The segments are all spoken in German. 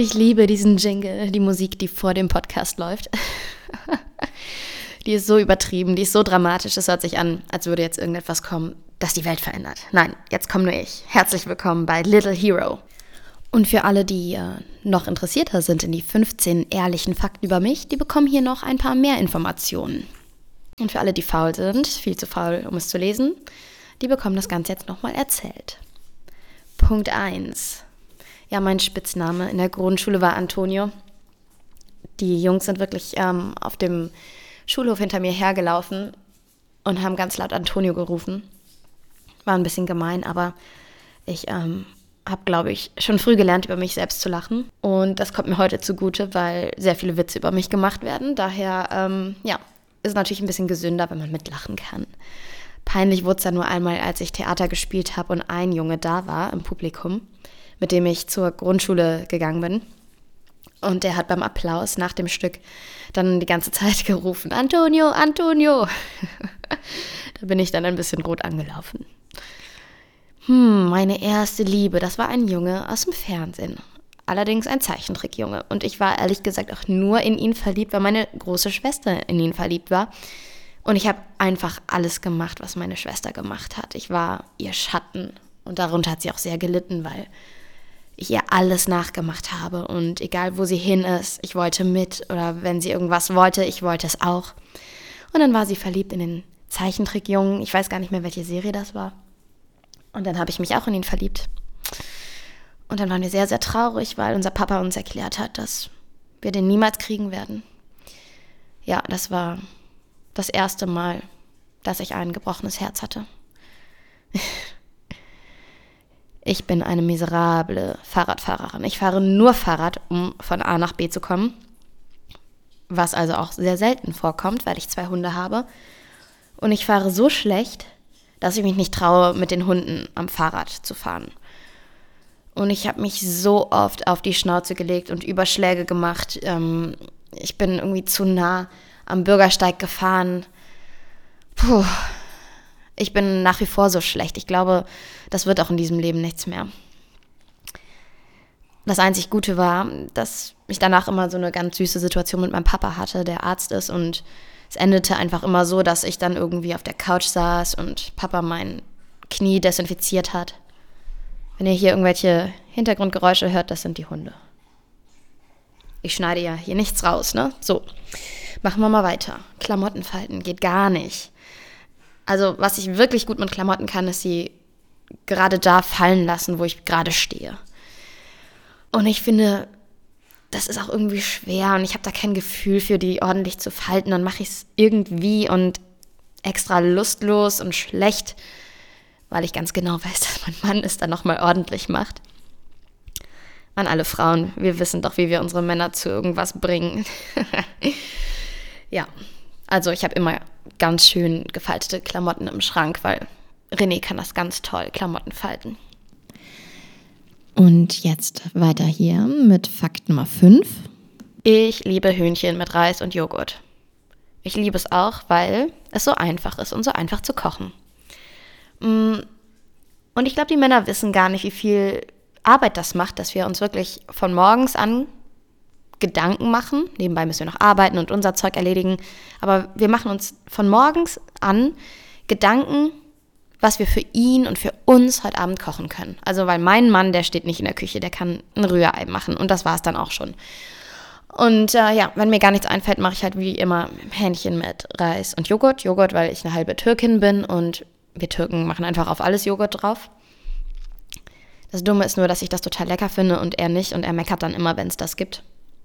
Ich liebe diesen Jingle, die Musik, die vor dem Podcast läuft. die ist so übertrieben, die ist so dramatisch. Es hört sich an, als würde jetzt irgendetwas kommen, das die Welt verändert. Nein, jetzt komme nur ich. Herzlich willkommen bei Little Hero. Und für alle, die äh, noch interessierter sind in die 15 ehrlichen Fakten über mich, die bekommen hier noch ein paar mehr Informationen. Und für alle, die faul sind, viel zu faul, um es zu lesen, die bekommen das Ganze jetzt nochmal erzählt. Punkt 1. Ja, mein Spitzname in der Grundschule war Antonio. Die Jungs sind wirklich ähm, auf dem Schulhof hinter mir hergelaufen und haben ganz laut Antonio gerufen. War ein bisschen gemein, aber ich ähm, habe, glaube ich, schon früh gelernt, über mich selbst zu lachen. Und das kommt mir heute zugute, weil sehr viele Witze über mich gemacht werden. Daher, ähm, ja, ist natürlich ein bisschen gesünder, wenn man mitlachen kann. Peinlich wurde es dann nur einmal, als ich Theater gespielt habe und ein Junge da war im Publikum, mit dem ich zur Grundschule gegangen bin. Und der hat beim Applaus nach dem Stück dann die ganze Zeit gerufen, Antonio, Antonio. da bin ich dann ein bisschen rot angelaufen. Hm, meine erste Liebe, das war ein Junge aus dem Fernsehen. Allerdings ein Zeichentrickjunge. Und ich war ehrlich gesagt auch nur in ihn verliebt, weil meine große Schwester in ihn verliebt war. Und ich habe einfach alles gemacht, was meine Schwester gemacht hat. Ich war ihr Schatten. Und darunter hat sie auch sehr gelitten, weil ich ihr alles nachgemacht habe. Und egal, wo sie hin ist, ich wollte mit. Oder wenn sie irgendwas wollte, ich wollte es auch. Und dann war sie verliebt in den Zeichentrickjungen. Ich weiß gar nicht mehr, welche Serie das war. Und dann habe ich mich auch in ihn verliebt. Und dann waren wir sehr, sehr traurig, weil unser Papa uns erklärt hat, dass wir den niemals kriegen werden. Ja, das war das erste Mal, dass ich ein gebrochenes Herz hatte. Ich bin eine miserable Fahrradfahrerin. Ich fahre nur Fahrrad, um von A nach B zu kommen. Was also auch sehr selten vorkommt, weil ich zwei Hunde habe. Und ich fahre so schlecht, dass ich mich nicht traue, mit den Hunden am Fahrrad zu fahren. Und ich habe mich so oft auf die Schnauze gelegt und Überschläge gemacht. Ähm, ich bin irgendwie zu nah am Bürgersteig gefahren. Puh, ich bin nach wie vor so schlecht. Ich glaube, das wird auch in diesem Leben nichts mehr. Das einzig Gute war, dass ich danach immer so eine ganz süße Situation mit meinem Papa hatte, der Arzt ist und es endete einfach immer so, dass ich dann irgendwie auf der Couch saß und Papa mein Knie desinfiziert hat. Wenn ihr hier irgendwelche Hintergrundgeräusche hört, das sind die Hunde. Ich schneide ja hier nichts raus, ne? So, machen wir mal weiter. Klamotten falten geht gar nicht. Also, was ich wirklich gut mit Klamotten kann, ist sie gerade da fallen lassen, wo ich gerade stehe. Und ich finde, das ist auch irgendwie schwer und ich habe da kein Gefühl für, die ordentlich zu falten. Dann mache ich es irgendwie und extra lustlos und schlecht, weil ich ganz genau weiß, dass mein Mann es dann nochmal ordentlich macht. An alle Frauen, wir wissen doch, wie wir unsere Männer zu irgendwas bringen. ja, also ich habe immer ganz schön gefaltete Klamotten im Schrank, weil René kann das ganz toll, Klamotten falten. Und jetzt weiter hier mit Fakt Nummer 5. Ich liebe Hühnchen mit Reis und Joghurt. Ich liebe es auch, weil es so einfach ist und so einfach zu kochen. Mm, und ich glaube, die Männer wissen gar nicht, wie viel Arbeit das macht, dass wir uns wirklich von morgens an Gedanken machen. Nebenbei müssen wir noch arbeiten und unser Zeug erledigen. Aber wir machen uns von morgens an Gedanken, was wir für ihn und für uns heute Abend kochen können. Also, weil mein Mann, der steht nicht in der Küche, der kann ein Rührei machen und das war es dann auch schon. Und äh, ja, wenn mir gar nichts einfällt, mache ich halt wie immer Hähnchen mit Reis und Joghurt. Joghurt, weil ich eine halbe Türkin bin und wir Türken machen einfach auf alles Joghurt drauf. Das Dumme ist nur, dass ich das total lecker finde und er nicht und er meckert dann immer, wenn es das gibt.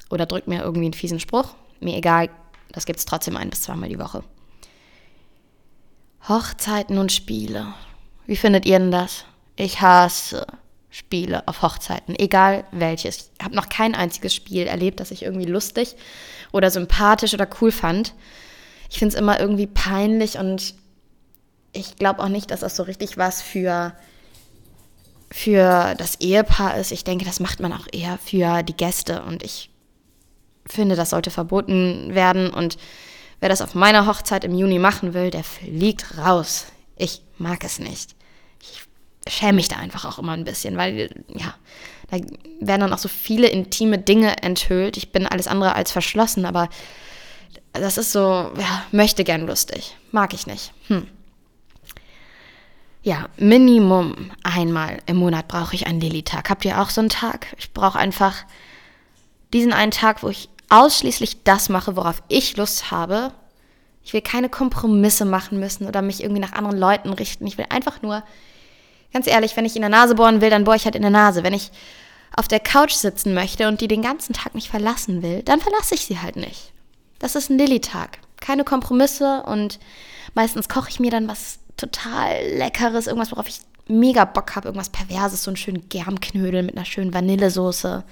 Oder drückt mir irgendwie einen fiesen Spruch. Mir egal, das gibt es trotzdem ein bis zweimal die Woche. Hochzeiten und Spiele. Wie findet ihr denn das? Ich hasse Spiele auf Hochzeiten, egal welches. Ich habe noch kein einziges Spiel erlebt, das ich irgendwie lustig oder sympathisch oder cool fand. Ich finde es immer irgendwie peinlich und ich glaube auch nicht, dass das so richtig was für, für das Ehepaar ist. Ich denke, das macht man auch eher für die Gäste und ich finde, das sollte verboten werden und Wer das auf meiner Hochzeit im Juni machen will, der fliegt raus. Ich mag es nicht. Ich schäme mich da einfach auch immer ein bisschen, weil, ja, da werden dann auch so viele intime Dinge enthüllt. Ich bin alles andere als verschlossen, aber das ist so, ja, möchte gern lustig. Mag ich nicht. Hm. Ja, Minimum einmal im Monat brauche ich einen Lilly-Tag. Habt ihr auch so einen Tag? Ich brauche einfach diesen einen Tag, wo ich ausschließlich das mache, worauf ich Lust habe. Ich will keine Kompromisse machen müssen oder mich irgendwie nach anderen Leuten richten. Ich will einfach nur, ganz ehrlich, wenn ich in der Nase bohren will, dann bohre ich halt in der Nase. Wenn ich auf der Couch sitzen möchte und die den ganzen Tag nicht verlassen will, dann verlasse ich sie halt nicht. Das ist ein Lilly-Tag. Keine Kompromisse und meistens koche ich mir dann was total Leckeres, irgendwas, worauf ich mega Bock habe, irgendwas Perverses, so einen schönen Germknödel mit einer schönen Vanillesoße.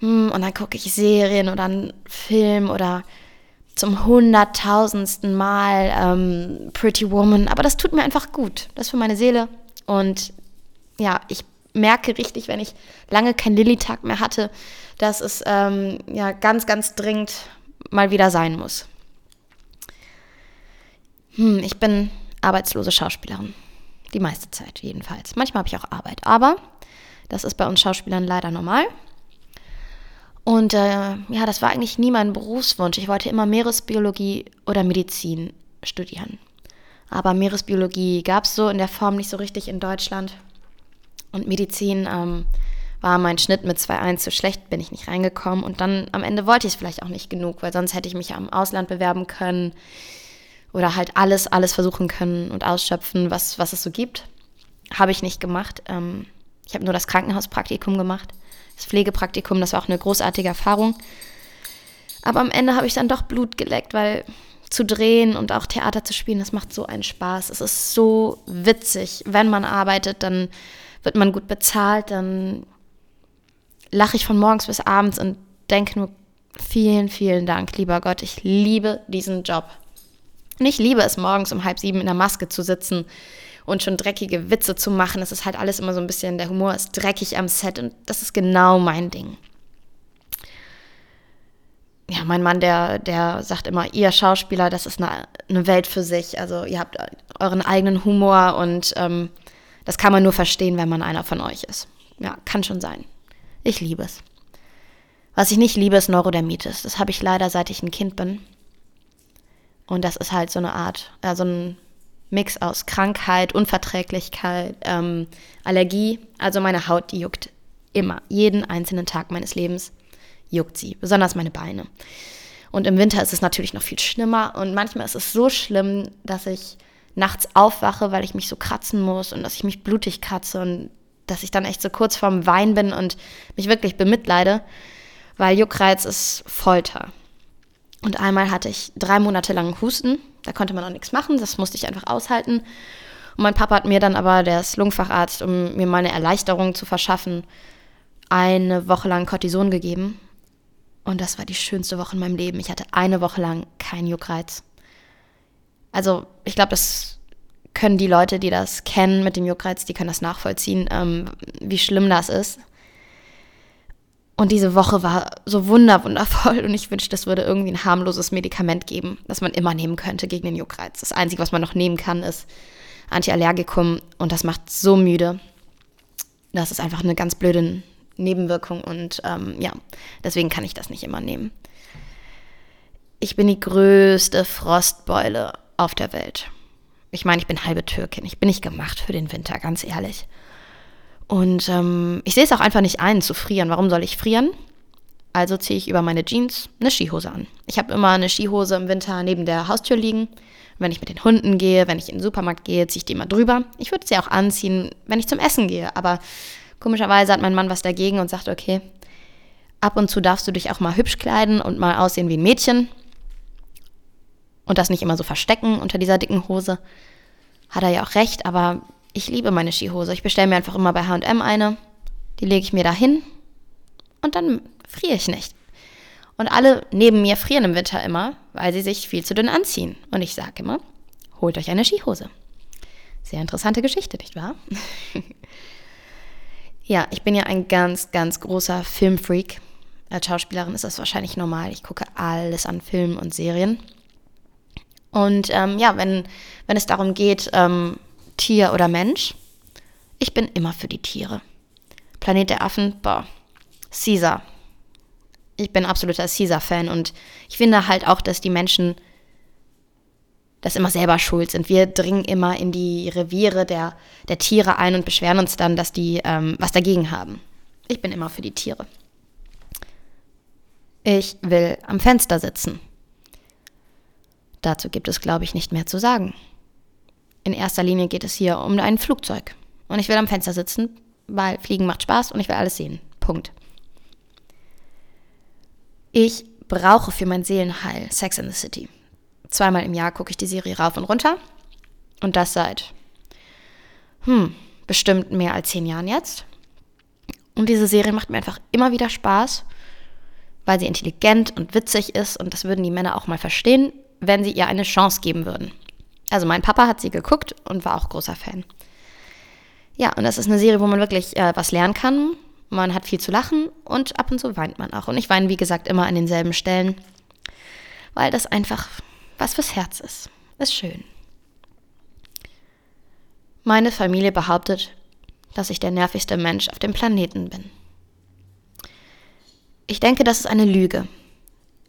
Hm, und dann gucke ich Serien oder einen Film oder zum hunderttausendsten Mal ähm, Pretty Woman. Aber das tut mir einfach gut. Das ist für meine Seele. Und ja, ich merke richtig, wenn ich lange keinen Lilly-Tag mehr hatte, dass es ähm, ja ganz, ganz dringend mal wieder sein muss. Hm, ich bin arbeitslose Schauspielerin. Die meiste Zeit jedenfalls. Manchmal habe ich auch Arbeit. Aber das ist bei uns Schauspielern leider normal. Und äh, ja, das war eigentlich nie mein Berufswunsch. Ich wollte immer Meeresbiologie oder Medizin studieren. Aber Meeresbiologie gab es so in der Form nicht so richtig in Deutschland. Und Medizin ähm, war mein Schnitt mit 2,1 zu schlecht, bin ich nicht reingekommen. Und dann am Ende wollte ich es vielleicht auch nicht genug, weil sonst hätte ich mich ja im Ausland bewerben können oder halt alles, alles versuchen können und ausschöpfen, was, was es so gibt. Habe ich nicht gemacht. Ähm, ich habe nur das Krankenhauspraktikum gemacht das Pflegepraktikum, das war auch eine großartige Erfahrung. Aber am Ende habe ich dann doch Blut geleckt, weil zu drehen und auch Theater zu spielen, das macht so einen Spaß. Es ist so witzig. Wenn man arbeitet, dann wird man gut bezahlt, dann lache ich von morgens bis abends und denke nur, vielen, vielen Dank, lieber Gott. Ich liebe diesen Job. Und ich liebe es, morgens um halb sieben in der Maske zu sitzen und schon dreckige Witze zu machen. Es ist halt alles immer so ein bisschen, der Humor ist dreckig am Set und das ist genau mein Ding. Ja, mein Mann, der, der sagt immer, ihr Schauspieler, das ist eine, eine Welt für sich. Also ihr habt euren eigenen Humor und ähm, das kann man nur verstehen, wenn man einer von euch ist. Ja, kann schon sein. Ich liebe es. Was ich nicht liebe, ist Neurodermitis. Das habe ich leider, seit ich ein Kind bin. Und das ist halt so eine Art, äh, so ein Mix aus Krankheit, Unverträglichkeit, ähm, Allergie. Also meine Haut, juckt immer. Jeden einzelnen Tag meines Lebens juckt sie, besonders meine Beine. Und im Winter ist es natürlich noch viel schlimmer. Und manchmal ist es so schlimm, dass ich nachts aufwache, weil ich mich so kratzen muss und dass ich mich blutig kratze und dass ich dann echt so kurz vorm Wein bin und mich wirklich bemitleide, weil Juckreiz ist Folter. Und einmal hatte ich drei Monate lang Husten da konnte man auch nichts machen, das musste ich einfach aushalten. Und mein Papa hat mir dann aber, der ist Lungenfacharzt, um mir mal eine Erleichterung zu verschaffen, eine Woche lang Cortison gegeben. Und das war die schönste Woche in meinem Leben. Ich hatte eine Woche lang keinen Juckreiz. Also ich glaube, das können die Leute, die das kennen mit dem Juckreiz, die können das nachvollziehen, ähm, wie schlimm das ist. Und diese Woche war so wunderwundervoll und ich wünschte, es würde irgendwie ein harmloses Medikament geben, das man immer nehmen könnte gegen den Juckreiz. Das Einzige, was man noch nehmen kann, ist Antiallergikum und das macht so müde. Das ist einfach eine ganz blöde Nebenwirkung und ähm, ja, deswegen kann ich das nicht immer nehmen. Ich bin die größte Frostbeule auf der Welt. Ich meine, ich bin halbe Türkin. Ich bin nicht gemacht für den Winter, ganz ehrlich. Und ähm, ich sehe es auch einfach nicht ein, zu frieren. Warum soll ich frieren? Also ziehe ich über meine Jeans eine Skihose an. Ich habe immer eine Skihose im Winter neben der Haustür liegen. Wenn ich mit den Hunden gehe, wenn ich in den Supermarkt gehe, ziehe ich die immer drüber. Ich würde sie auch anziehen, wenn ich zum Essen gehe. Aber komischerweise hat mein Mann was dagegen und sagt, okay, ab und zu darfst du dich auch mal hübsch kleiden und mal aussehen wie ein Mädchen. Und das nicht immer so verstecken unter dieser dicken Hose. Hat er ja auch recht, aber ich liebe meine Skihose. Ich bestelle mir einfach immer bei HM eine. Die lege ich mir da hin und dann friere ich nicht. Und alle neben mir frieren im Winter immer, weil sie sich viel zu dünn anziehen. Und ich sage immer, holt euch eine Skihose. Sehr interessante Geschichte, nicht wahr? ja, ich bin ja ein ganz, ganz großer Filmfreak. Als Schauspielerin ist das wahrscheinlich normal. Ich gucke alles an Filmen und Serien. Und ähm, ja, wenn, wenn es darum geht, ähm, Tier oder Mensch, Ich bin immer für die Tiere. Planet der Affen, boah. Caesar. Ich bin absoluter Caesar-Fan und ich finde halt auch, dass die Menschen das immer selber schuld sind. Wir dringen immer in die Reviere der, der Tiere ein und beschweren uns dann, dass die ähm, was dagegen haben. Ich bin immer für die Tiere. Ich will am Fenster sitzen. Dazu gibt es, glaube ich, nicht mehr zu sagen. In erster Linie geht es hier um ein Flugzeug. Und ich will am Fenster sitzen, weil Fliegen macht Spaß und ich will alles sehen. Punkt. Ich brauche für mein Seelenheil Sex in the City. Zweimal im Jahr gucke ich die Serie rauf und runter. Und das seit, hm, bestimmt mehr als zehn Jahren jetzt. Und diese Serie macht mir einfach immer wieder Spaß, weil sie intelligent und witzig ist. Und das würden die Männer auch mal verstehen, wenn sie ihr eine Chance geben würden. Also mein Papa hat sie geguckt und war auch großer Fan. Ja, und das ist eine Serie, wo man wirklich äh, was lernen kann. Man hat viel zu lachen und ab und zu weint man auch. Und ich weine, wie gesagt, immer an denselben Stellen, weil das einfach was fürs Herz ist. Ist schön. Meine Familie behauptet, dass ich der nervigste Mensch auf dem Planeten bin. Ich denke, das ist eine Lüge.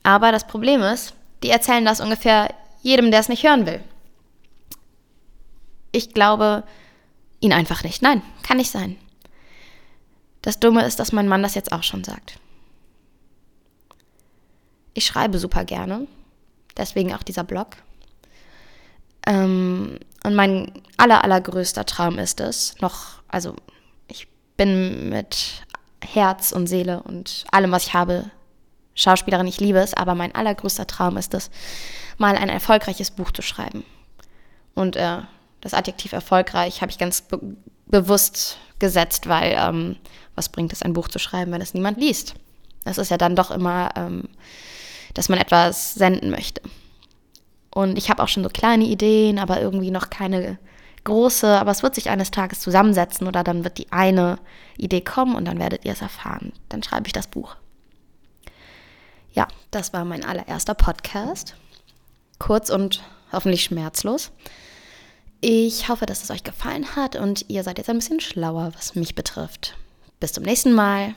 Aber das Problem ist, die erzählen das ungefähr jedem, der es nicht hören will. Ich glaube ihn einfach nicht. Nein, kann nicht sein. Das Dumme ist, dass mein Mann das jetzt auch schon sagt. Ich schreibe super gerne, deswegen auch dieser Blog. Ähm, und mein aller, allergrößter Traum ist es, noch, also ich bin mit Herz und Seele und allem, was ich habe, Schauspielerin, ich liebe es, aber mein allergrößter Traum ist es, mal ein erfolgreiches Buch zu schreiben. Und äh, das Adjektiv erfolgreich habe ich ganz be bewusst gesetzt, weil ähm, was bringt es, ein Buch zu schreiben, wenn es niemand liest? Das ist ja dann doch immer, ähm, dass man etwas senden möchte. Und ich habe auch schon so kleine Ideen, aber irgendwie noch keine große. Aber es wird sich eines Tages zusammensetzen oder dann wird die eine Idee kommen und dann werdet ihr es erfahren. Dann schreibe ich das Buch. Ja, das war mein allererster Podcast. Kurz und hoffentlich schmerzlos. Ich hoffe, dass es euch gefallen hat und ihr seid jetzt ein bisschen schlauer, was mich betrifft. Bis zum nächsten Mal.